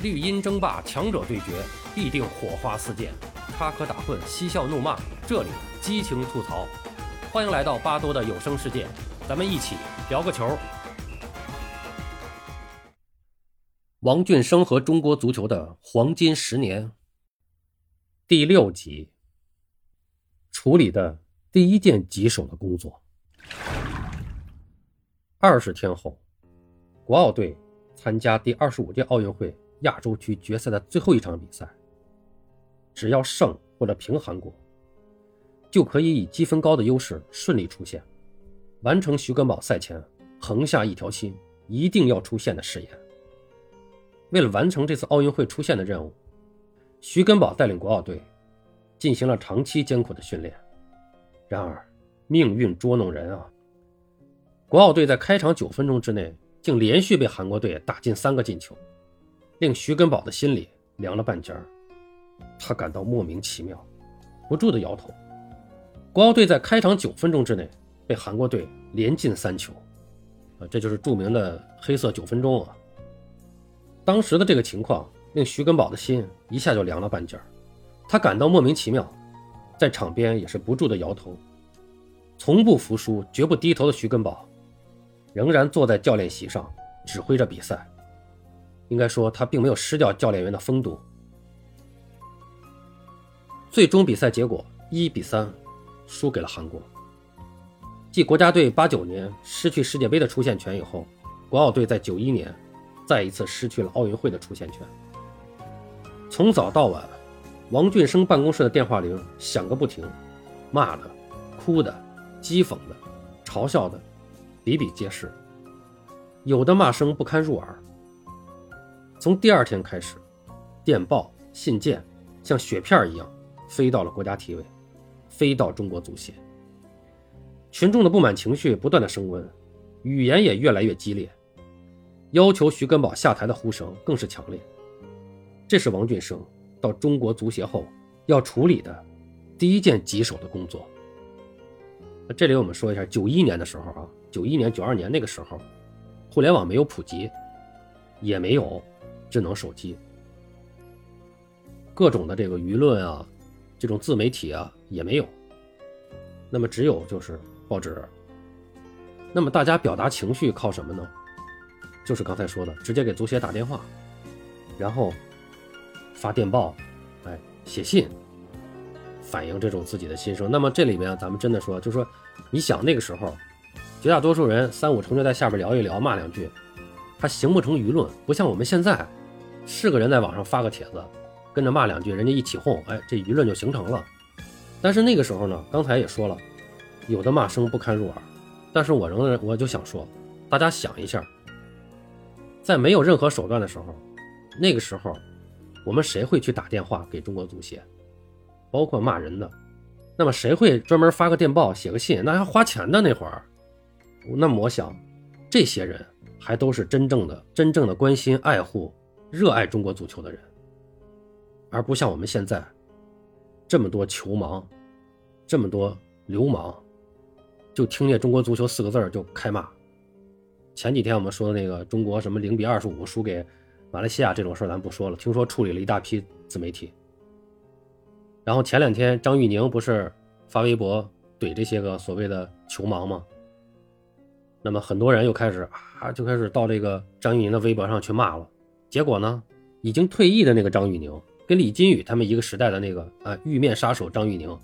绿茵争霸，强者对决，必定火花四溅，插科打诨，嬉笑怒骂，这里激情吐槽。欢迎来到巴多的有声世界，咱们一起聊个球。王俊生和中国足球的黄金十年，第六集，处理的第一件棘手的工作。二十天后，国奥队参加第二十五届奥运会。亚洲区决赛的最后一场比赛，只要胜或者平韩国，就可以以积分高的优势顺利出线，完成徐根宝赛前横下一条心一定要出线的誓言。为了完成这次奥运会出线的任务，徐根宝带领国奥队进行了长期艰苦的训练。然而，命运捉弄人啊！国奥队在开场九分钟之内，竟连续被韩国队打进三个进球。令徐根宝的心里凉了半截儿，他感到莫名其妙，不住的摇头。国奥队在开场九分钟之内被韩国队连进三球，啊，这就是著名的黑色九分钟啊。当时的这个情况令徐根宝的心一下就凉了半截儿，他感到莫名其妙，在场边也是不住的摇头。从不服输、绝不低头的徐根宝，仍然坐在教练席上指挥着比赛。应该说，他并没有失掉教练员的风度。最终比赛结果一比三，输给了韩国。继国家队八九年失去世界杯的出线权以后，国奥队在九一年再一次失去了奥运会的出线权。从早到晚，王俊生办公室的电话铃响个不停，骂的、哭的、讥讽的、嘲笑的，比比皆是，有的骂声不堪入耳。从第二天开始，电报、信件像雪片一样飞到了国家体委，飞到中国足协。群众的不满情绪不断的升温，语言也越来越激烈，要求徐根宝下台的呼声更是强烈。这是王俊生到中国足协后要处理的第一件棘手的工作。这里我们说一下，九一年的时候啊，九一年、九二年那个时候，互联网没有普及，也没有。智能手机，各种的这个舆论啊，这种自媒体啊也没有，那么只有就是报纸。那么大家表达情绪靠什么呢？就是刚才说的，直接给足协打电话，然后发电报，哎，写信，反映这种自己的心声。那么这里面咱们真的说，就说你想那个时候，绝大多数人三五成群在下边聊一聊，骂两句，他形不成舆论，不像我们现在。是个人在网上发个帖子，跟着骂两句，人家一起哄，哎，这舆论就形成了。但是那个时候呢，刚才也说了，有的骂声不堪入耳。但是我仍然，我就想说，大家想一下，在没有任何手段的时候，那个时候，我们谁会去打电话给中国足协，包括骂人的？那么谁会专门发个电报、写个信？那还花钱的那会儿。那么我想，这些人还都是真正的、真正的关心、爱护。热爱中国足球的人，而不像我们现在这么多球盲，这么多流氓，就听见中国足球四个字就开骂。前几天我们说的那个中国什么零比二十五输给马来西亚这种事咱不说了。听说处理了一大批自媒体。然后前两天张玉宁不是发微博怼这些个所谓的球盲吗？那么很多人又开始啊，就开始到这个张玉宁的微博上去骂了。结果呢？已经退役的那个张玉宁，跟李金羽他们一个时代的那个啊玉面杀手张玉宁，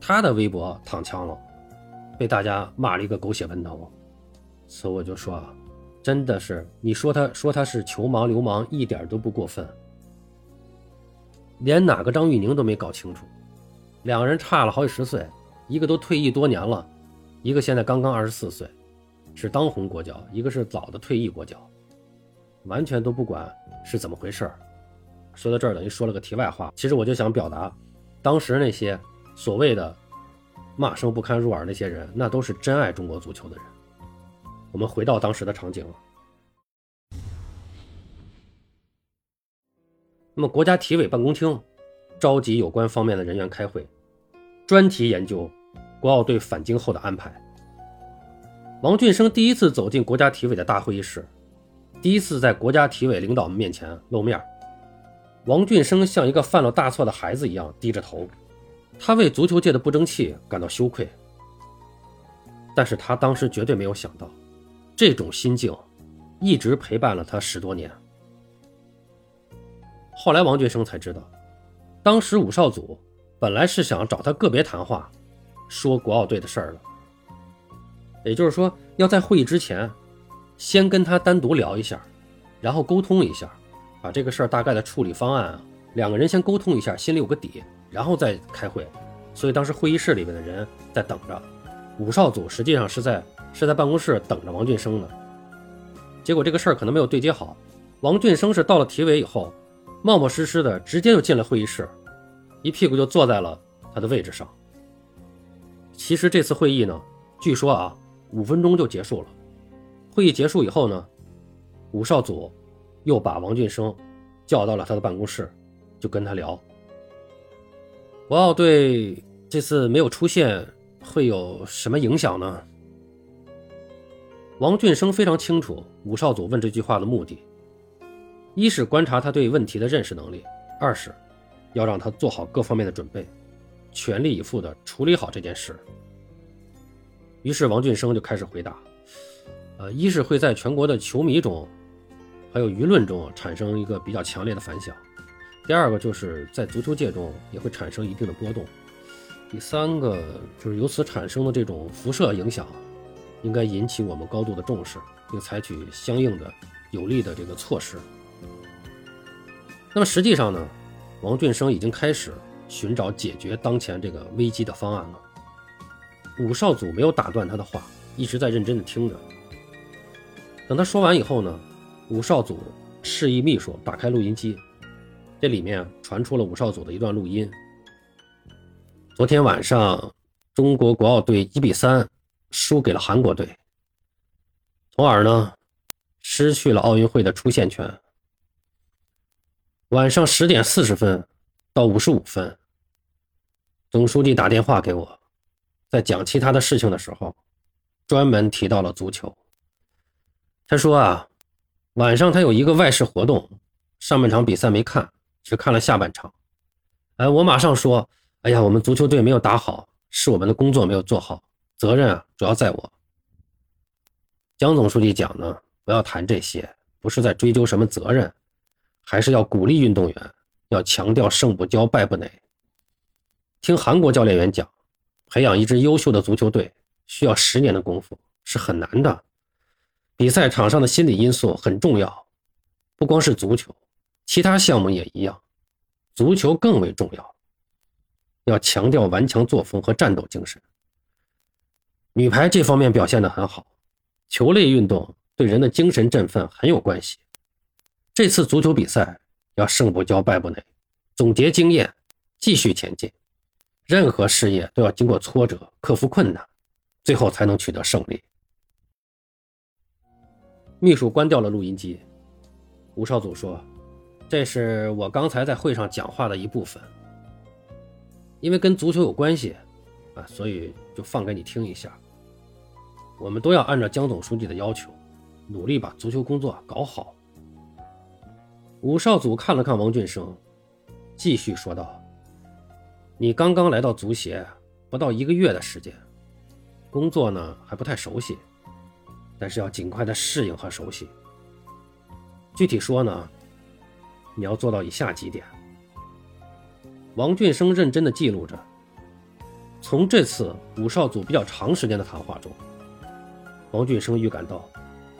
他的微博躺枪了，被大家骂了一个狗血喷头。所以我就说啊，真的是你说他说他是球盲流氓，一点都不过分。连哪个张玉宁都没搞清楚，两个人差了好几十岁，一个都退役多年了，一个现在刚刚二十四岁，是当红国脚，一个是早的退役国脚。完全都不管是怎么回事儿说到这儿等于说了个题外话。其实我就想表达，当时那些所谓的骂声不堪入耳那些人，那都是真爱中国足球的人。我们回到当时的场景。那么国家体委办公厅召集有关方面的人员开会，专题研究国奥队返京后的安排。王俊生第一次走进国家体委的大会议室。第一次在国家体委领导们面前露面，王俊生像一个犯了大错的孩子一样低着头，他为足球界的不争气感到羞愧。但是他当时绝对没有想到，这种心境一直陪伴了他十多年。后来王俊生才知道，当时武少祖本来是想找他个别谈话，说国奥队的事儿了。也就是说，要在会议之前，先跟他单独聊一下，然后沟通一下。把这个事儿大概的处理方案啊，两个人先沟通一下，心里有个底，然后再开会。所以当时会议室里面的人在等着，武少祖实际上是在是在办公室等着王俊生的。结果这个事儿可能没有对接好，王俊生是到了体委以后，冒冒失失的直接就进了会议室，一屁股就坐在了他的位置上。其实这次会议呢，据说啊，五分钟就结束了。会议结束以后呢，武少祖。又把王俊生叫到了他的办公室，就跟他聊。国奥队这次没有出现，会有什么影响呢？王俊生非常清楚武少祖问这句话的目的：一是观察他对问题的认识能力，二是要让他做好各方面的准备，全力以赴地处理好这件事。于是王俊生就开始回答：呃，一是会在全国的球迷中。还有舆论中产生一个比较强烈的反响，第二个就是在足球界中也会产生一定的波动，第三个就是由此产生的这种辐射影响，应该引起我们高度的重视，并采取相应的有力的这个措施。那么实际上呢，王俊生已经开始寻找解决当前这个危机的方案了。武少祖没有打断他的话，一直在认真的听着。等他说完以后呢？武少祖示意秘书打开录音机，这里面传出了武少祖的一段录音。昨天晚上，中国国奥队一比三输给了韩国队，从而呢失去了奥运会的出线权。晚上十点四十分到五十五分，总书记打电话给我，在讲其他的事情的时候，专门提到了足球。他说啊。晚上他有一个外事活动，上半场比赛没看，只看了下半场。哎，我马上说，哎呀，我们足球队没有打好，是我们的工作没有做好，责任啊主要在我。江总书记讲呢，不要谈这些，不是在追究什么责任，还是要鼓励运动员，要强调胜不骄，败不馁。听韩国教练员讲，培养一支优秀的足球队需要十年的功夫，是很难的。比赛场上的心理因素很重要，不光是足球，其他项目也一样，足球更为重要。要强调顽强作风和战斗精神。女排这方面表现得很好，球类运动对人的精神振奋很有关系。这次足球比赛要胜不骄，败不馁，总结经验，继续前进。任何事业都要经过挫折，克服困难，最后才能取得胜利。秘书关掉了录音机，吴少祖说：“这是我刚才在会上讲话的一部分，因为跟足球有关系，啊，所以就放给你听一下。我们都要按照江总书记的要求，努力把足球工作搞好。”吴少祖看了看王俊生，继续说道：“你刚刚来到足协，不到一个月的时间，工作呢还不太熟悉。”但是要尽快的适应和熟悉。具体说呢，你要做到以下几点。王俊生认真的记录着，从这次武少组比较长时间的谈话中，王俊生预感到，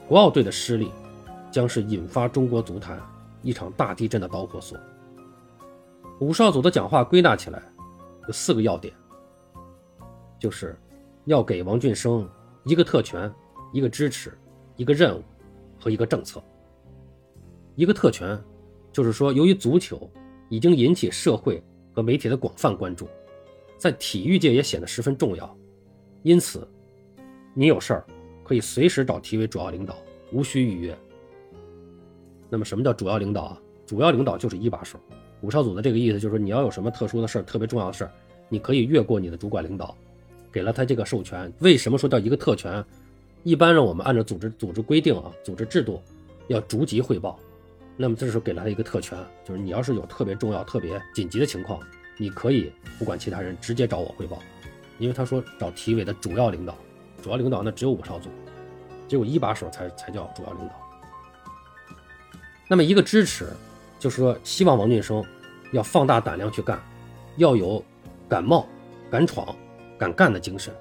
国奥队的失利将是引发中国足坛一场大地震的导火索。武少组的讲话归纳起来有四个要点，就是要给王俊生一个特权。一个支持，一个任务和一个政策。一个特权，就是说，由于足球已经引起社会和媒体的广泛关注，在体育界也显得十分重要，因此，你有事儿可以随时找体委主要领导，无需预约。那么，什么叫主要领导啊？主要领导就是一把手。武少组的这个意思就是，你要有什么特殊的事儿、特别重要的事儿，你可以越过你的主管领导，给了他这个授权。为什么说叫一个特权？一般呢我们按照组织组织规定啊，组织制度，要逐级汇报，那么这时候给了他一个特权，就是你要是有特别重要、特别紧急的情况，你可以不管其他人，直接找我汇报。因为他说找体委的主要领导，主要领导那只有五少组，只有一把手才才叫主要领导。那么一个支持，就是说希望王俊生要放大胆量去干，要有敢冒、敢闯、敢干的精神，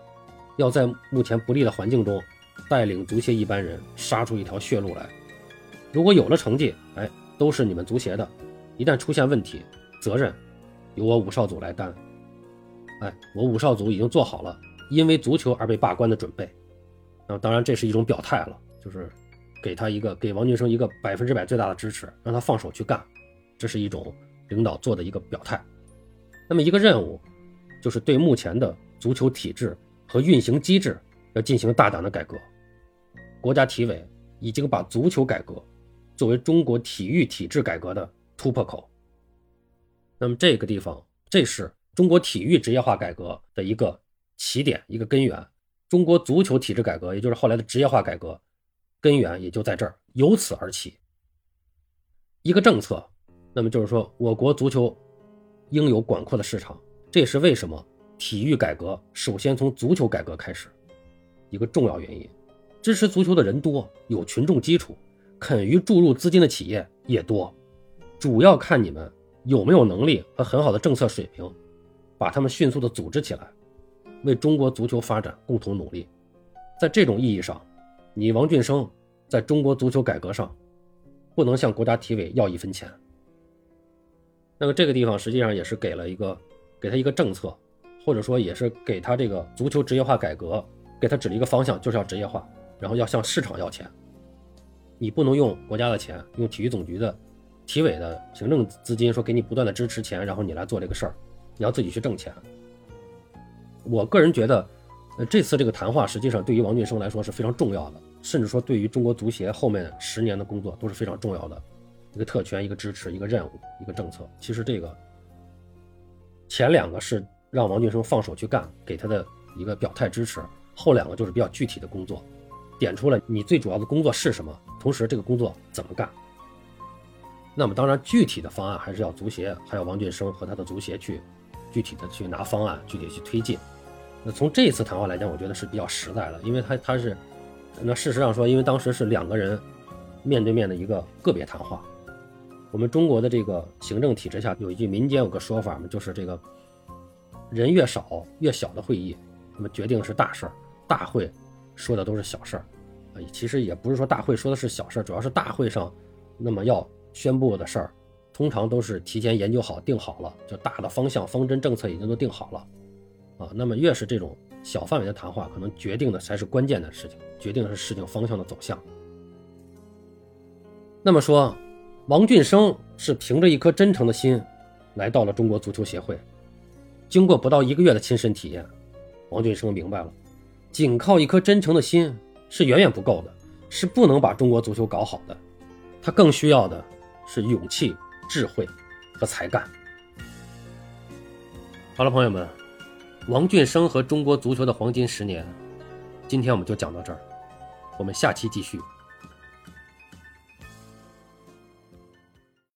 要在目前不利的环境中带领足协一班人杀出一条血路来。如果有了成绩，哎，都是你们足协的；一旦出现问题，责任由我五少组来担。哎，我五少组已经做好了因为足球而被罢官的准备。那当然，这是一种表态了，就是给他一个给王俊生一个百分之百最大的支持，让他放手去干，这是一种领导做的一个表态。那么一个任务，就是对目前的足球体制和运行机制要进行大胆的改革。国家体委已经把足球改革作为中国体育体制改革的突破口。那么这个地方，这是。中国体育职业化改革的一个起点，一个根源。中国足球体制改革，也就是后来的职业化改革，根源也就在这儿，由此而起。一个政策，那么就是说，我国足球应有广阔的市场，这也是为什么体育改革首先从足球改革开始，一个重要原因。支持足球的人多，有群众基础，肯于注入资金的企业也多，主要看你们有没有能力和很好的政策水平。把他们迅速的组织起来，为中国足球发展共同努力。在这种意义上，你王俊生在中国足球改革上，不能向国家体委要一分钱。那么这个地方实际上也是给了一个，给他一个政策，或者说也是给他这个足球职业化改革，给他指了一个方向，就是要职业化，然后要向市场要钱。你不能用国家的钱，用体育总局的、体委的行政资金，说给你不断的支持钱，然后你来做这个事儿。你要自己去挣钱。我个人觉得，呃，这次这个谈话实际上对于王俊生来说是非常重要的，甚至说对于中国足协后面十年的工作都是非常重要的一个特权、一个支持、一个任务、一个政策。其实这个前两个是让王俊生放手去干，给他的一个表态支持；后两个就是比较具体的工作，点出了你最主要的工作是什么，同时这个工作怎么干。那么当然，具体的方案还是要足协还有王俊生和他的足协去。具体的去拿方案，具体去推进。那从这一次谈话来讲，我觉得是比较实在的，因为他他是，那事实上说，因为当时是两个人面对面的一个个别谈话。我们中国的这个行政体制下有一句民间有个说法嘛，就是这个人越少越小的会议，那么决定是大事儿，大会说的都是小事儿。啊，其实也不是说大会说的是小事儿，主要是大会上那么要宣布的事儿。通常都是提前研究好、定好了，就大的方向、方针、政策已经都定好了，啊，那么越是这种小范围的谈话，可能决定的才是关键的事情，决定的是事情方向的走向。那么说，王俊生是凭着一颗真诚的心来到了中国足球协会，经过不到一个月的亲身体验，王俊生明白了，仅靠一颗真诚的心是远远不够的，是不能把中国足球搞好的，他更需要的是勇气。智慧和才干。好了，朋友们，王俊生和中国足球的黄金十年，今天我们就讲到这儿，我们下期继续。